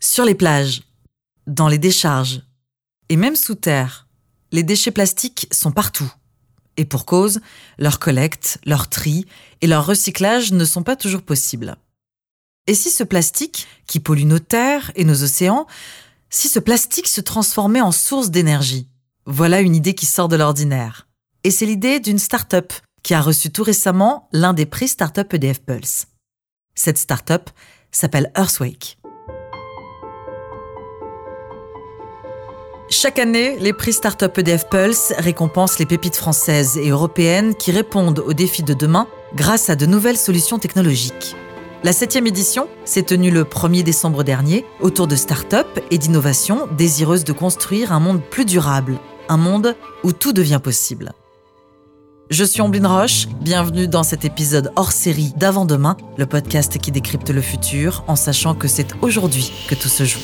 Sur les plages, dans les décharges et même sous terre, les déchets plastiques sont partout. Et pour cause, leur collecte, leur tri et leur recyclage ne sont pas toujours possibles. Et si ce plastique, qui pollue nos terres et nos océans, si ce plastique se transformait en source d'énergie Voilà une idée qui sort de l'ordinaire. Et c'est l'idée d'une start-up qui a reçu tout récemment l'un des prix Startup EDF Pulse. Cette start-up s'appelle Earthwake. Chaque année, les prix Startup EDF Pulse récompensent les pépites françaises et européennes qui répondent aux défis de demain grâce à de nouvelles solutions technologiques. La septième édition s'est tenue le 1er décembre dernier autour de start-up et d'innovations désireuses de construire un monde plus durable, un monde où tout devient possible. Je suis Omblin Roche, bienvenue dans cet épisode hors série d'Avant-demain, le podcast qui décrypte le futur en sachant que c'est aujourd'hui que tout se joue.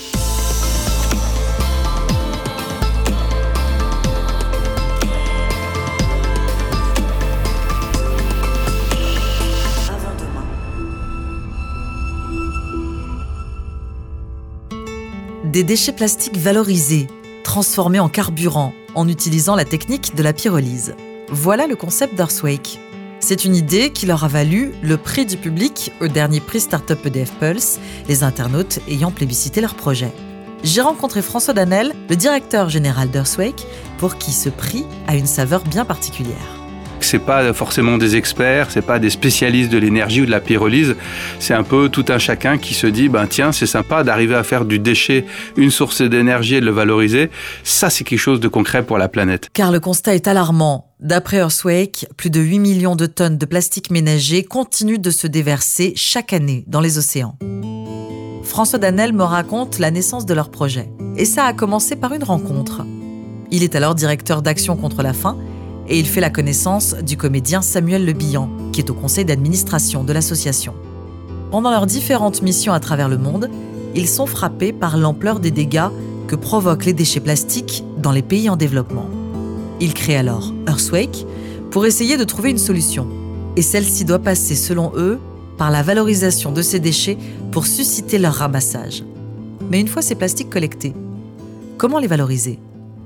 Des déchets plastiques valorisés, transformés en carburant en utilisant la technique de la pyrolyse. Voilà le concept d'Earthwake. C'est une idée qui leur a valu le prix du public au dernier prix Startup EDF Pulse, les internautes ayant plébiscité leur projet. J'ai rencontré François Danel, le directeur général d'Earthwake, pour qui ce prix a une saveur bien particulière c'est pas forcément des experts, c'est pas des spécialistes de l'énergie ou de la pyrolyse, c'est un peu tout un chacun qui se dit ben tiens, c'est sympa d'arriver à faire du déchet une source d'énergie et de le valoriser. Ça c'est quelque chose de concret pour la planète. Car le constat est alarmant. D'après Earthwake, plus de 8 millions de tonnes de plastique ménager continuent de se déverser chaque année dans les océans. François Danel me raconte la naissance de leur projet. Et ça a commencé par une rencontre. Il est alors directeur d'Action contre la faim et il fait la connaissance du comédien Samuel Le Bihan, qui est au conseil d'administration de l'association. Pendant leurs différentes missions à travers le monde, ils sont frappés par l'ampleur des dégâts que provoquent les déchets plastiques dans les pays en développement. Ils créent alors Earthwake pour essayer de trouver une solution. Et celle-ci doit passer, selon eux, par la valorisation de ces déchets pour susciter leur ramassage. Mais une fois ces plastiques collectés, comment les valoriser?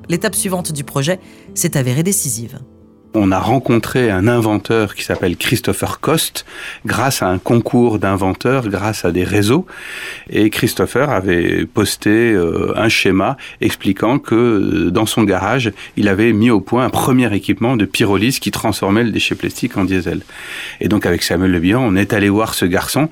L'étape suivante du projet s'est avérée décisive. On a rencontré un inventeur qui s'appelle Christopher Cost grâce à un concours d'inventeurs, grâce à des réseaux. Et Christopher avait posté euh, un schéma expliquant que euh, dans son garage, il avait mis au point un premier équipement de pyrolyse qui transformait le déchet plastique en diesel. Et donc avec Samuel Le Bihan, on est allé voir ce garçon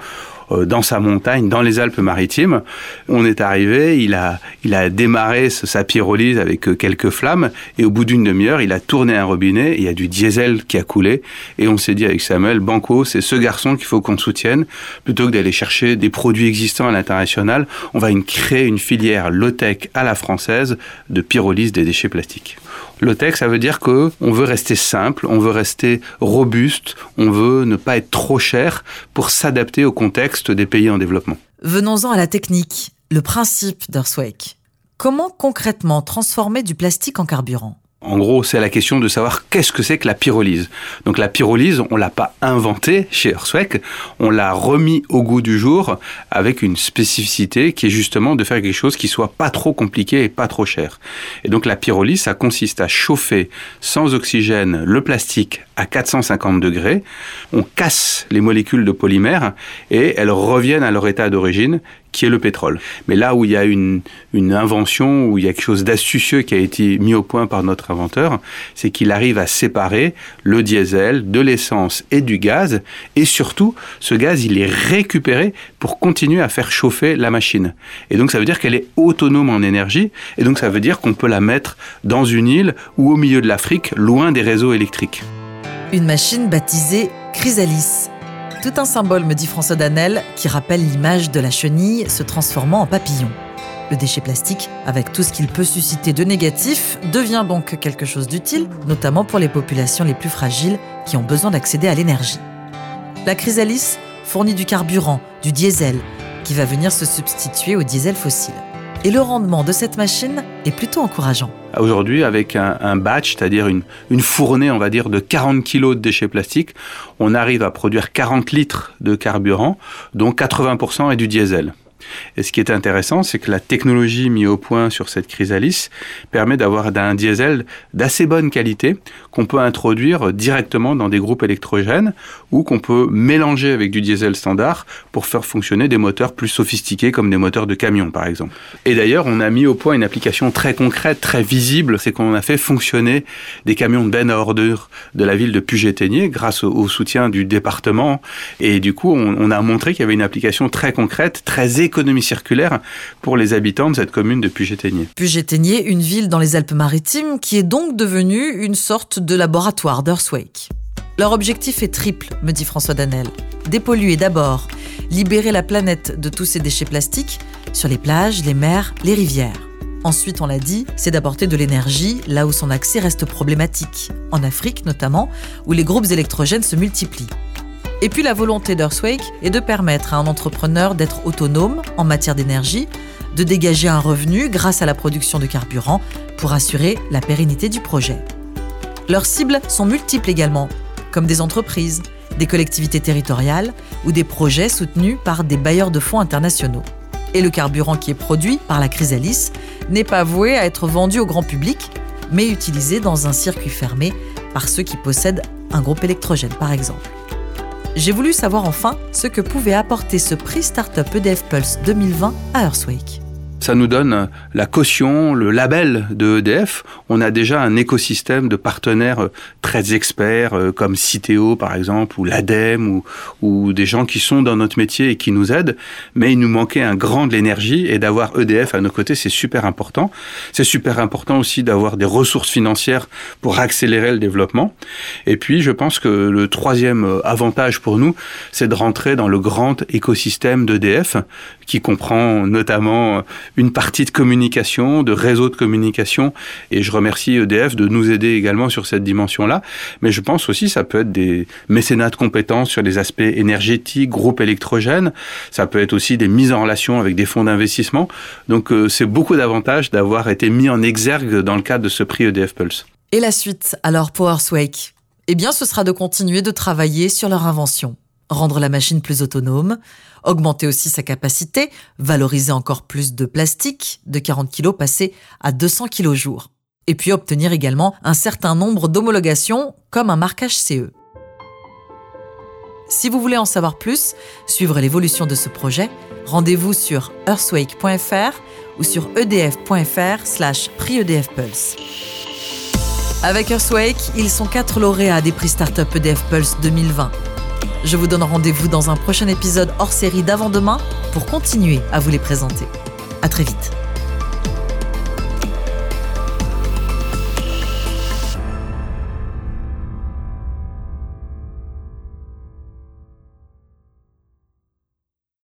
dans sa montagne, dans les Alpes-Maritimes. On est arrivé, il a, il a démarré sa pyrolyse avec euh, quelques flammes, et au bout d'une demi-heure, il a tourné un robinet, il y a du diesel qui a coulé, et on s'est dit avec Samuel, Banco, c'est ce garçon qu'il faut qu'on soutienne, plutôt que d'aller chercher des produits existants à l'international, on va créer une filière low-tech à la française de pyrolyse des déchets plastiques. Low-tech, ça veut dire que on veut rester simple, on veut rester robuste, on veut ne pas être trop cher pour s'adapter au contexte des pays en développement. Venons-en à la technique, le principe d'Earthwake. Comment concrètement transformer du plastique en carburant? En gros, c'est la question de savoir qu'est-ce que c'est que la pyrolyse. Donc la pyrolyse, on l'a pas inventée chez Earthwake, on l'a remis au goût du jour avec une spécificité qui est justement de faire quelque chose qui soit pas trop compliqué et pas trop cher. Et donc la pyrolyse, ça consiste à chauffer sans oxygène le plastique à 450 degrés, on casse les molécules de polymère et elles reviennent à leur état d'origine qui est le pétrole. Mais là où il y a une, invention, où il y a quelque chose d'astucieux qui a été mis au point par notre inventeur, c'est qu'il arrive à séparer le diesel de l'essence et du gaz, et surtout, ce gaz, il est récupéré pour continuer à faire chauffer la machine. Et donc ça veut dire qu'elle est autonome en énergie, et donc ça veut dire qu'on peut la mettre dans une île ou au milieu de l'Afrique, loin des réseaux électriques. Une machine baptisée Chrysalis tout un symbole, me dit François Danel, qui rappelle l'image de la chenille se transformant en papillon. Le déchet plastique, avec tout ce qu'il peut susciter de négatif, devient donc quelque chose d'utile, notamment pour les populations les plus fragiles qui ont besoin d'accéder à l'énergie. La chrysalis fournit du carburant, du diesel, qui va venir se substituer au diesel fossile. Et le rendement de cette machine est plutôt encourageant. Aujourd'hui, avec un, batch, c'est-à-dire une, une, fournée, on va dire, de 40 kg de déchets plastiques, on arrive à produire 40 litres de carburant, dont 80% est du diesel. Et ce qui est intéressant, c'est que la technologie mise au point sur cette chrysalis permet d'avoir un diesel d'assez bonne qualité qu'on peut introduire directement dans des groupes électrogènes ou qu'on peut mélanger avec du diesel standard pour faire fonctionner des moteurs plus sophistiqués comme des moteurs de camion par exemple. Et d'ailleurs, on a mis au point une application très concrète, très visible, c'est qu'on a fait fonctionner des camions de benne à ordures de la ville de Puget-Théniers grâce au, soutien du département et du coup, on, on a montré qu'il y avait une application très concrète, très économie circulaire pour les habitants de cette commune de Puget-Théniers. Puget-Théniers, une ville dans les Alpes-Maritimes qui est donc devenue une sorte de laboratoire d'Earthwake. Leur objectif est triple, me dit François Danel. Dépolluer d'abord, libérer la planète de tous ces déchets plastiques sur les plages, les mers, les rivières. Ensuite, on l'a dit, c'est d'apporter de l'énergie là où son accès reste problématique, en Afrique notamment, où les groupes électrogènes se multiplient. Et puis la volonté d'Earthwake est de permettre à un entrepreneur d'être autonome en matière d'énergie, de dégager un revenu grâce à la production de carburant pour assurer la pérennité du projet. Leurs cibles sont multiples également, comme des entreprises, des collectivités territoriales ou des projets soutenus par des bailleurs de fonds internationaux. Et le carburant qui est produit par la chrysalis n'est pas voué à être vendu au grand public, mais utilisé dans un circuit fermé par ceux qui possèdent un groupe électrogène par exemple. J'ai voulu savoir enfin ce que pouvait apporter ce prix Startup EDF Pulse 2020 à Earthwake ça nous donne la caution, le label de EDF. On a déjà un écosystème de partenaires très experts euh, comme Citeo par exemple ou l'ADEME ou, ou des gens qui sont dans notre métier et qui nous aident. Mais il nous manquait un grand de l'énergie et d'avoir EDF à nos côtés, c'est super important. C'est super important aussi d'avoir des ressources financières pour accélérer le développement. Et puis je pense que le troisième euh, avantage pour nous, c'est de rentrer dans le grand écosystème d'EDF qui comprend notamment une partie de communication, de réseau de communication. Et je remercie EDF de nous aider également sur cette dimension-là. Mais je pense aussi ça peut être des mécénats de compétences sur les aspects énergétiques, groupes électrogènes. Ça peut être aussi des mises en relation avec des fonds d'investissement. Donc euh, c'est beaucoup d'avantages d'avoir été mis en exergue dans le cadre de ce prix EDF Pulse. Et la suite, alors pour Earthwake Eh bien, ce sera de continuer de travailler sur leur invention rendre la machine plus autonome, augmenter aussi sa capacité, valoriser encore plus de plastique, de 40 kg passer à 200 kg jour. Et puis obtenir également un certain nombre d'homologations comme un marquage CE. Si vous voulez en savoir plus, suivre l'évolution de ce projet, rendez-vous sur earthwake.fr ou sur edf.fr slash Pulse. Avec Earthwake, ils sont quatre lauréats des prix Startup EDF Pulse 2020. Je vous donne rendez-vous dans un prochain épisode hors série d'avant-demain pour continuer à vous les présenter. À très vite.